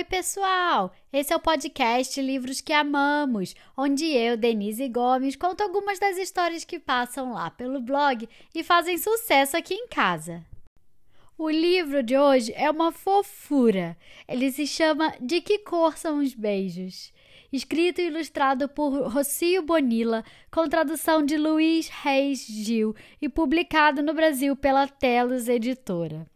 Oi, pessoal! Esse é o podcast Livros que Amamos, onde eu, Denise Gomes, conto algumas das histórias que passam lá pelo blog e fazem sucesso aqui em casa. O livro de hoje é uma fofura. Ele se chama De Que Cor São os Beijos? Escrito e ilustrado por Rocio Bonilla, com tradução de Luiz Reis Gil e publicado no Brasil pela Telos Editora.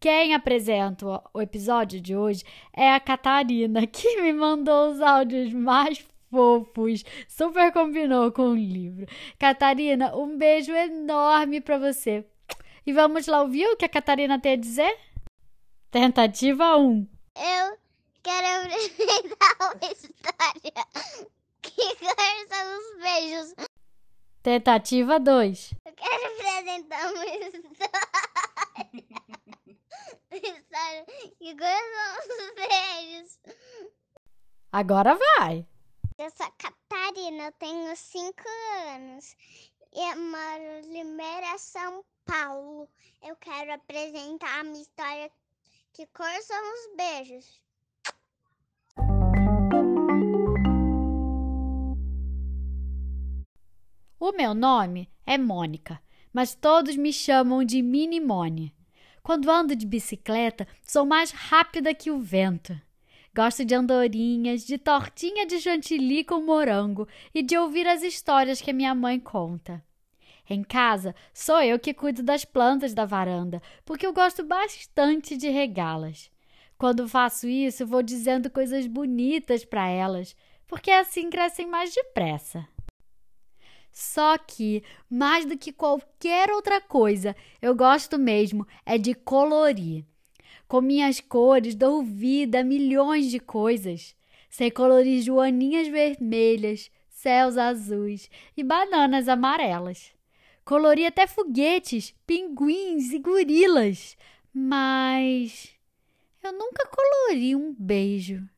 Quem apresenta o episódio de hoje é a Catarina, que me mandou os áudios mais fofos. Super combinou com o livro. Catarina, um beijo enorme para você. E vamos lá ouvir o que a Catarina tem a dizer? Tentativa 1. Eu quero apresentar uma história. Que são os beijos? Tentativa 2. Eu quero apresentar uma história. Que gostam os beijos. Agora vai. Eu sou a Catarina, eu tenho 5 anos e eu moro em Limeira, São Paulo. Eu quero apresentar a minha história que cor são os beijos. O meu nome é Mônica, mas todos me chamam de Mini Mone. Quando ando de bicicleta, sou mais rápida que o vento. Gosto de andorinhas, de tortinha de chantilly com morango e de ouvir as histórias que minha mãe conta. Em casa, sou eu que cuido das plantas da varanda, porque eu gosto bastante de regá-las. Quando faço isso, vou dizendo coisas bonitas para elas, porque assim crescem mais depressa. Só que, mais do que qualquer outra coisa, eu gosto mesmo é de colorir. Com minhas cores dou vida a milhões de coisas. Sei colorir joaninhas vermelhas, céus azuis e bananas amarelas. Colori até foguetes, pinguins e gorilas. Mas eu nunca colori um beijo.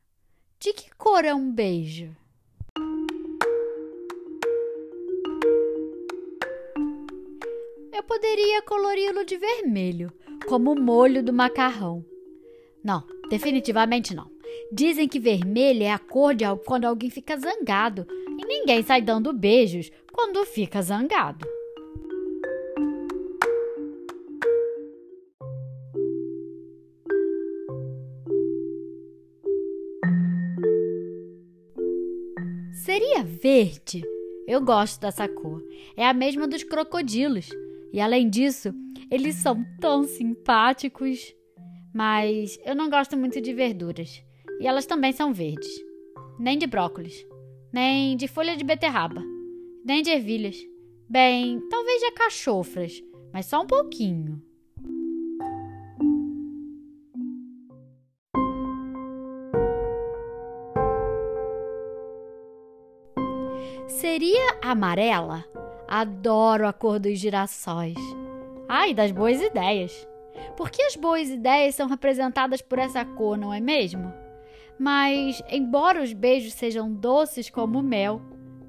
De que cor é um beijo? Eu poderia colori-lo de vermelho, como o molho do macarrão. Não, definitivamente não. Dizem que vermelho é a cor de quando alguém fica zangado, e ninguém sai dando beijos quando fica zangado. Seria verde? Eu gosto dessa cor. É a mesma dos crocodilos. E além disso, eles são tão simpáticos. Mas eu não gosto muito de verduras. E elas também são verdes. Nem de brócolis. Nem de folha de beterraba. Nem de ervilhas. Bem, talvez de cachofras. Mas só um pouquinho. Seria amarela? Adoro a cor dos girassóis. Ai, das boas ideias. Porque as boas ideias são representadas por essa cor, não é mesmo? Mas, embora os beijos sejam doces como mel,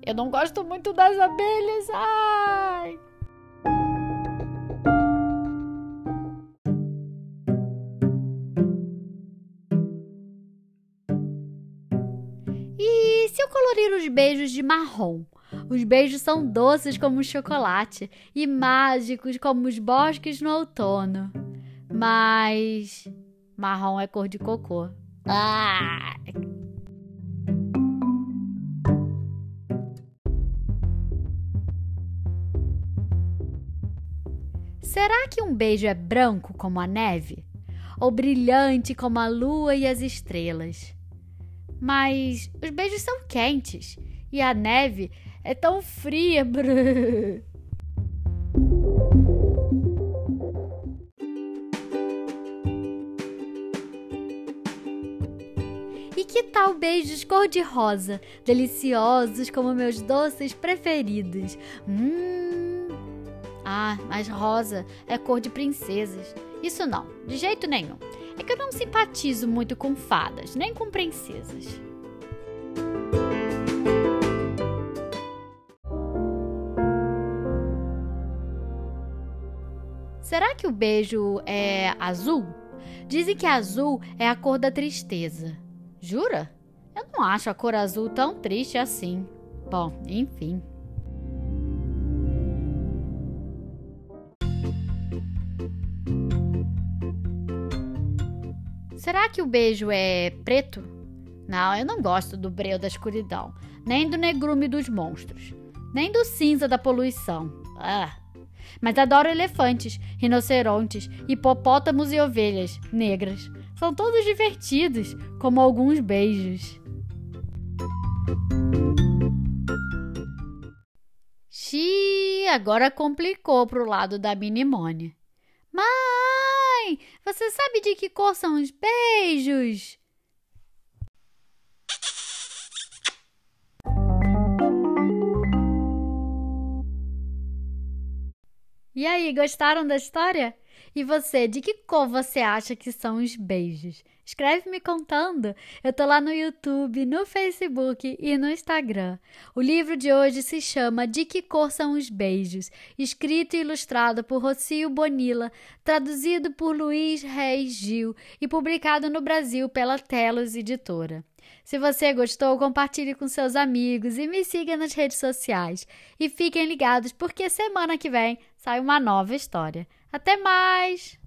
eu não gosto muito das abelhas. Ai! E se eu colorir os beijos de marrom? Os beijos são doces como chocolate e mágicos como os bosques no outono. Mas marrom é cor de cocô. Ah! Será que um beijo é branco como a neve? Ou brilhante como a lua e as estrelas? Mas os beijos são quentes e a neve é tão fria. Brrr. E que tal beijos cor-de-rosa, deliciosos como meus doces preferidos? Hum. Ah, mas rosa é cor de princesas. Isso não, de jeito nenhum. É que eu não simpatizo muito com fadas, nem com princesas. Será que o beijo é azul? Dizem que azul é a cor da tristeza. Jura? Eu não acho a cor azul tão triste assim. Bom, enfim. Será que o beijo é preto? Não, eu não gosto do breu da escuridão, nem do negrume dos monstros, nem do cinza da poluição. Ah. Mas adoro elefantes, rinocerontes, hipopótamos e ovelhas negras. São todos divertidos, como alguns beijos. Xiii, agora complicou pro lado da Minimone. Mãe, você sabe de que cor são os beijos? E aí, gostaram da história? E você, de que cor você acha que são os beijos? Escreve me contando. Eu tô lá no YouTube, no Facebook e no Instagram. O livro de hoje se chama De que cor são os beijos? Escrito e ilustrado por Rocio Bonilla, traduzido por Luiz Reis Gil e publicado no Brasil pela Telos Editora. Se você gostou, compartilhe com seus amigos e me siga nas redes sociais. E fiquem ligados porque semana que vem sai uma nova história. Até mais!